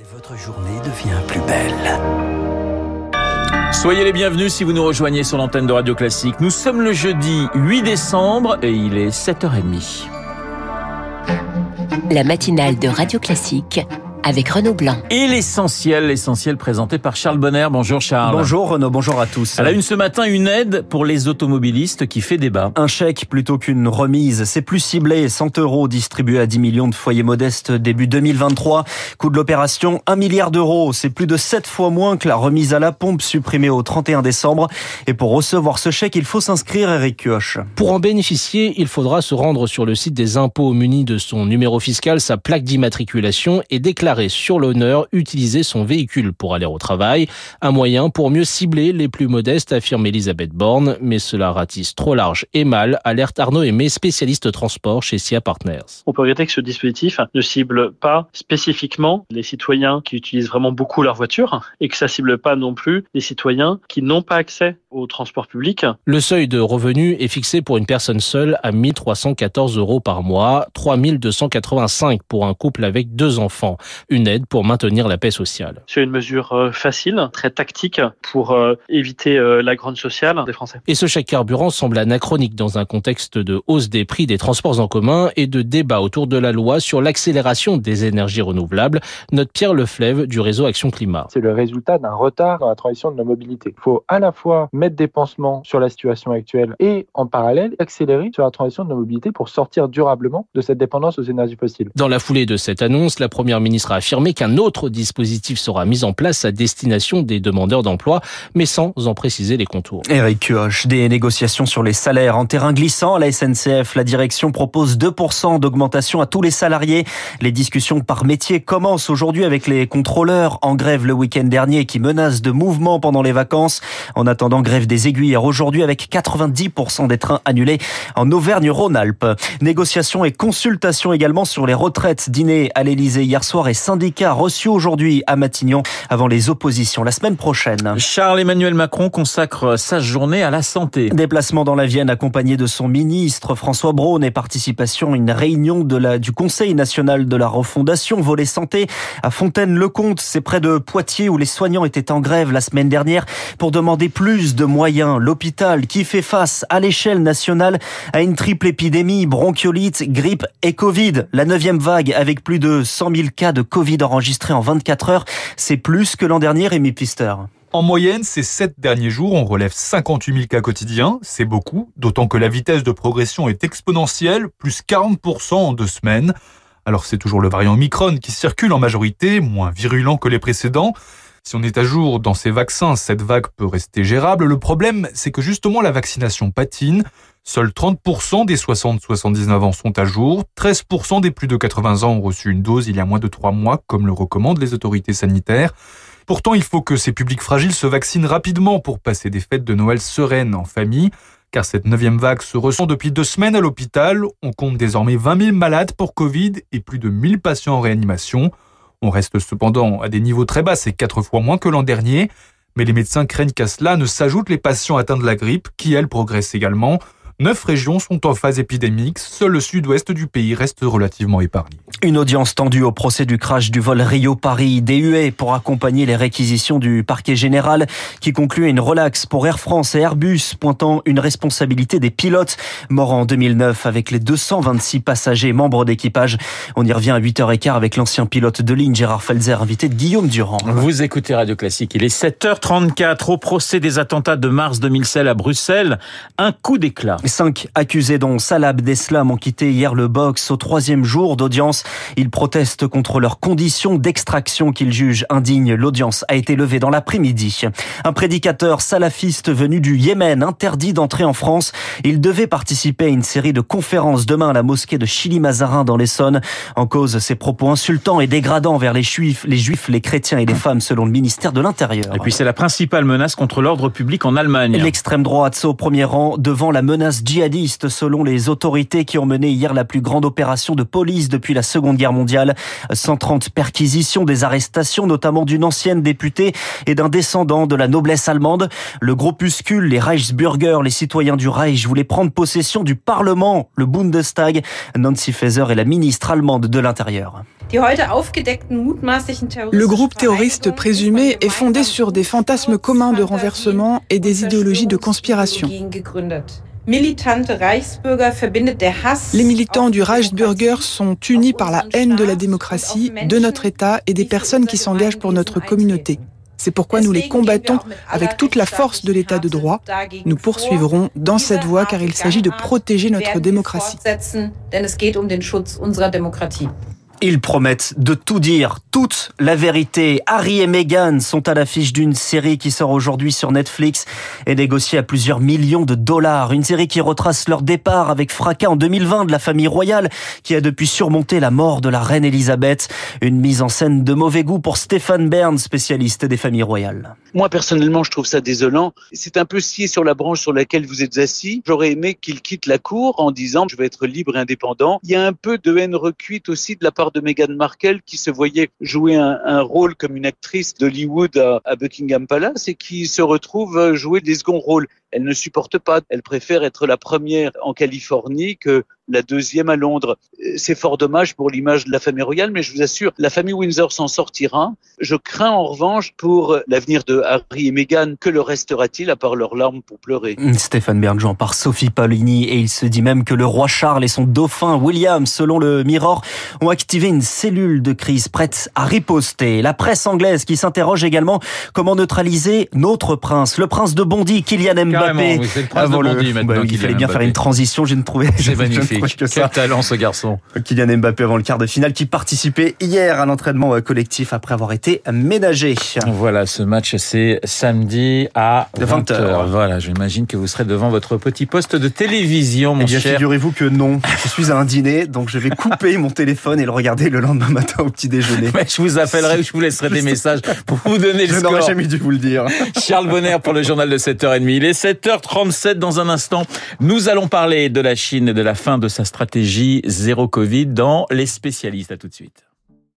Et votre journée devient plus belle. Soyez les bienvenus si vous nous rejoignez sur l'antenne de Radio Classique. Nous sommes le jeudi 8 décembre et il est 7h30. La matinale de Radio Classique avec Renaud Blanc. Et l'essentiel, l'essentiel présenté par Charles Bonner. Bonjour Charles. Bonjour Renaud, bonjour à tous. Elle a une ce matin une aide pour les automobilistes qui fait débat. Un chèque plutôt qu'une remise. C'est plus ciblé. 100 euros distribués à 10 millions de foyers modestes début 2023. Coût de l'opération 1 milliard d'euros. C'est plus de 7 fois moins que la remise à la pompe supprimée au 31 décembre. Et pour recevoir ce chèque, il faut s'inscrire, Eric Kioch. Pour en bénéficier, il faudra se rendre sur le site des impôts muni de son numéro fiscal, sa plaque d'immatriculation et déclarer sur l'honneur utiliser son véhicule pour aller au travail. Un moyen pour mieux cibler les plus modestes, affirme Elisabeth Borne, mais cela ratisse trop large et mal, alerte Arnaud Aimé, spécialiste transport chez SIA Partners. On peut regretter que ce dispositif ne cible pas spécifiquement les citoyens qui utilisent vraiment beaucoup leur voiture et que ça cible pas non plus les citoyens qui n'ont pas accès au transport public. Le seuil de revenu est fixé pour une personne seule à 1314 euros par mois, 3285 pour un couple avec deux enfants une aide pour maintenir la paix sociale. C'est une mesure euh, facile, très tactique pour euh, éviter euh, la grande sociale des Français. Et ce chèque carburant semble anachronique dans un contexte de hausse des prix des transports en commun et de débat autour de la loi sur l'accélération des énergies renouvelables, note Pierre Leflève du réseau Action Climat. C'est le résultat d'un retard dans la transition de la mobilité. Il faut à la fois mettre des pansements sur la situation actuelle et en parallèle accélérer sur la transition de la mobilité pour sortir durablement de cette dépendance aux énergies fossiles. Dans la foulée de cette annonce, la première ministre a affirmé qu'un autre dispositif sera mis en place à destination des demandeurs d'emploi, mais sans en préciser les contours. Eric Kioch, des négociations sur les salaires en terrain glissant à la SNCF. La direction propose 2% d'augmentation à tous les salariés. Les discussions par métier commencent aujourd'hui avec les contrôleurs en grève le week-end dernier qui menacent de mouvements pendant les vacances. En attendant, grève des aiguilleurs aujourd'hui avec 90% des trains annulés en Auvergne-Rhône-Alpes. Négociations et consultations également sur les retraites. Dîner à l'Elysée hier soir et syndicats reçus aujourd'hui à Matignon avant les oppositions la semaine prochaine. Charles-Emmanuel Macron consacre sa journée à la santé. Déplacement dans la Vienne accompagné de son ministre François Braun et participation à une réunion de la, du Conseil national de la refondation volet santé à Fontaine-le-Comte. C'est près de Poitiers où les soignants étaient en grève la semaine dernière pour demander plus de moyens. L'hôpital qui fait face à l'échelle nationale à une triple épidémie, bronchiolite, grippe et Covid. La neuvième vague avec plus de 100 000 cas de Covid enregistrés en 24 heures. C'est plus que l'an dernier, Rémi Pister. En moyenne, ces sept derniers jours, on relève 58 000 cas quotidiens. C'est beaucoup, d'autant que la vitesse de progression est exponentielle, plus 40% en deux semaines. Alors c'est toujours le variant Omicron qui circule en majorité, moins virulent que les précédents. Si on est à jour dans ces vaccins, cette vague peut rester gérable. Le problème, c'est que justement la vaccination patine. Seuls 30% des 60-79 ans sont à jour, 13% des plus de 80 ans ont reçu une dose il y a moins de 3 mois, comme le recommandent les autorités sanitaires. Pourtant, il faut que ces publics fragiles se vaccinent rapidement pour passer des fêtes de Noël sereines en famille, car cette neuvième vague se ressent depuis deux semaines à l'hôpital. On compte désormais 20 000 malades pour Covid et plus de 1000 patients en réanimation. On reste cependant à des niveaux très bas, c'est quatre fois moins que l'an dernier. Mais les médecins craignent qu'à cela ne s'ajoutent les patients atteints de la grippe, qui elles progressent également. Neuf régions sont en phase épidémique, seul le sud-ouest du pays reste relativement épargné. Une audience tendue au procès du crash du vol Rio-Paris DUE pour accompagner les réquisitions du parquet général qui conclut une relaxe pour Air France et Airbus pointant une responsabilité des pilotes morts en 2009 avec les 226 passagers membres d'équipage. On y revient à 8h15 avec l'ancien pilote de ligne Gérard Felzer invité de Guillaume Durand. Vous écoutez Radio Classique, il est 7h34 au procès des attentats de mars 2016 à Bruxelles. Un coup d'éclat. Cinq accusés dont Salah Abdeslam ont quitté hier le box au troisième jour d'audience. Ils protestent contre leurs conditions d'extraction qu'ils jugent indignes. L'audience a été levée dans l'après-midi. Un prédicateur salafiste venu du Yémen interdit d'entrer en France. Il devait participer à une série de conférences demain à la mosquée de Chili-Mazarin dans l'Essonne. En cause, ses propos insultants et dégradants vers les juifs, les juifs, les chrétiens et les femmes selon le ministère de l'Intérieur. Et puis c'est la principale menace contre l'ordre public en Allemagne. L'extrême droite au premier rang devant la menace menace djihadiste selon les autorités qui ont mené hier la plus grande opération de police depuis la Seconde Guerre mondiale. 130 perquisitions, des arrestations notamment d'une ancienne députée et d'un descendant de la noblesse allemande. Le groupuscule, les Reichsbürger, les citoyens du Reich, voulaient prendre possession du Parlement, le Bundestag. Nancy Faeser est la ministre allemande de l'Intérieur. Le groupe terroriste présumé est fondé sur des fantasmes communs de renversement et des idéologies de conspiration. Les militants du Reichsbürger sont unis par la haine de la démocratie, de notre État et des personnes qui s'engagent pour notre communauté. C'est pourquoi nous les combattons avec toute la force de l'état de droit. Nous poursuivrons dans cette voie car il s'agit de protéger notre démocratie. Ils promettent de tout dire, toute la vérité. Harry et Meghan sont à l'affiche d'une série qui sort aujourd'hui sur Netflix et négociée à plusieurs millions de dollars. Une série qui retrace leur départ avec fracas en 2020 de la famille royale qui a depuis surmonté la mort de la reine Elisabeth. Une mise en scène de mauvais goût pour Stéphane Bern, spécialiste des familles royales. Moi, personnellement, je trouve ça désolant. C'est un peu scié sur la branche sur laquelle vous êtes assis. J'aurais aimé qu'il quitte la cour en disant je vais être libre et indépendant. Il y a un peu de haine recuite aussi de la part de Meghan Markle qui se voyait jouer un, rôle comme une actrice d'Hollywood à, à, Buckingham Palace et qui se retrouve jouer des seconds rôles. Elle ne supporte pas. Elle préfère être la première en Californie que la deuxième à Londres. C'est fort dommage pour l'image de la famille royale, mais je vous assure, la famille Windsor s'en sortira. Je crains en revanche pour l'avenir de Harry et Meghan. Que le restera-t-il à part leurs larmes pour pleurer? Stéphane Bern par Sophie Paulini et il se dit même que le roi Charles et son dauphin William, selon le Mirror, ont activé une cellule de crise prête à riposter. La presse anglaise qui s'interroge également comment neutraliser notre prince, le prince de Bondy, Kylian Mbappé. c'est le prince de Bondy maintenant. Bah, il fallait bien faire une transition, j'ai ne trouvé. C'est magnifique. Que ça. Quel talent ce garçon. Kylian Mbappé avant le quart de finale qui participait hier à l'entraînement euh, collectif après avoir été ménagé. Voilà, ce match c'est samedi à 20h. 20h. Voilà, j'imagine que vous serez devant votre petit poste de télévision, mon eh bien, cher. Figurez-vous que non, je suis à un dîner, donc je vais couper mon téléphone et le regarder le lendemain matin au petit déjeuner. Mais je vous appellerai ou je vous laisserai des messages pour vous donner le je score. Je n'aurais jamais dû vous le dire. Charles Bonner pour le journal de 7h30. Il est 7h37 dans un instant. Nous allons parler de la Chine et de la fin de sa stratégie zéro Covid dans les spécialistes. À tout de suite.